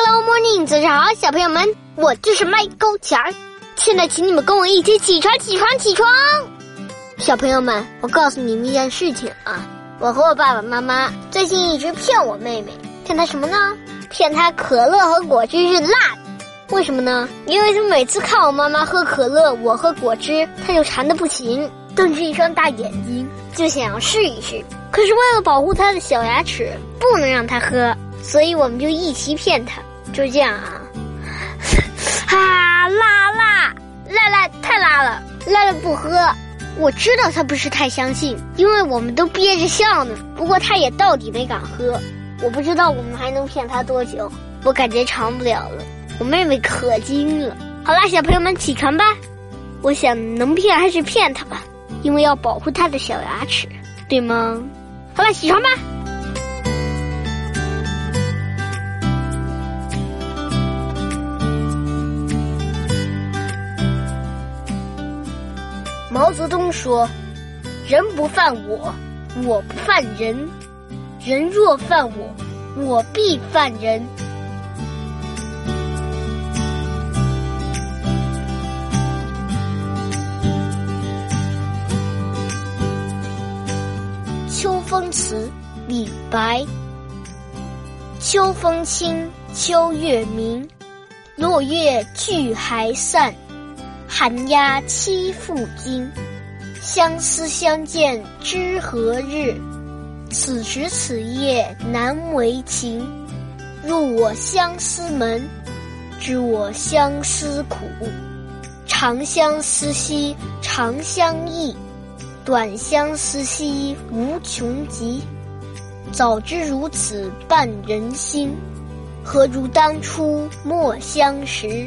Hello Morning，早上好，小朋友们，我就是麦高强。现在，请你们跟我一起起床，起床，起床！小朋友们，我告诉你们一件事情啊，我和我爸爸妈妈最近一直骗我妹妹，骗她什么呢？骗她可乐和果汁是辣的。为什么呢？因为她每次看我妈妈喝可乐，我喝果汁，她就馋的不行，瞪着一双大眼睛，就想要试一试。可是为了保护她的小牙齿，不能让她喝。所以我们就一起骗他，就这样啊！啊，辣辣辣辣太辣了，辣辣不喝。我知道他不是太相信，因为我们都憋着笑呢。不过他也到底没敢喝。我不知道我们还能骗他多久，我感觉长不了了。我妹妹可精了。好啦，小朋友们起床吧。我想能骗还是骗他吧，因为要保护他的小牙齿，对吗？好了，起床吧。毛泽东说：“人不犯我，我不犯人；人若犯我，我必犯人。”《秋风词》李白：秋风清，秋月明，落叶聚还散。寒鸦栖复惊，相思相见知何日？此时此夜难为情。入我相思门，知我相思苦。长相思兮长相忆，短相思兮无穷极。早知如此绊人心，何如当初莫相识。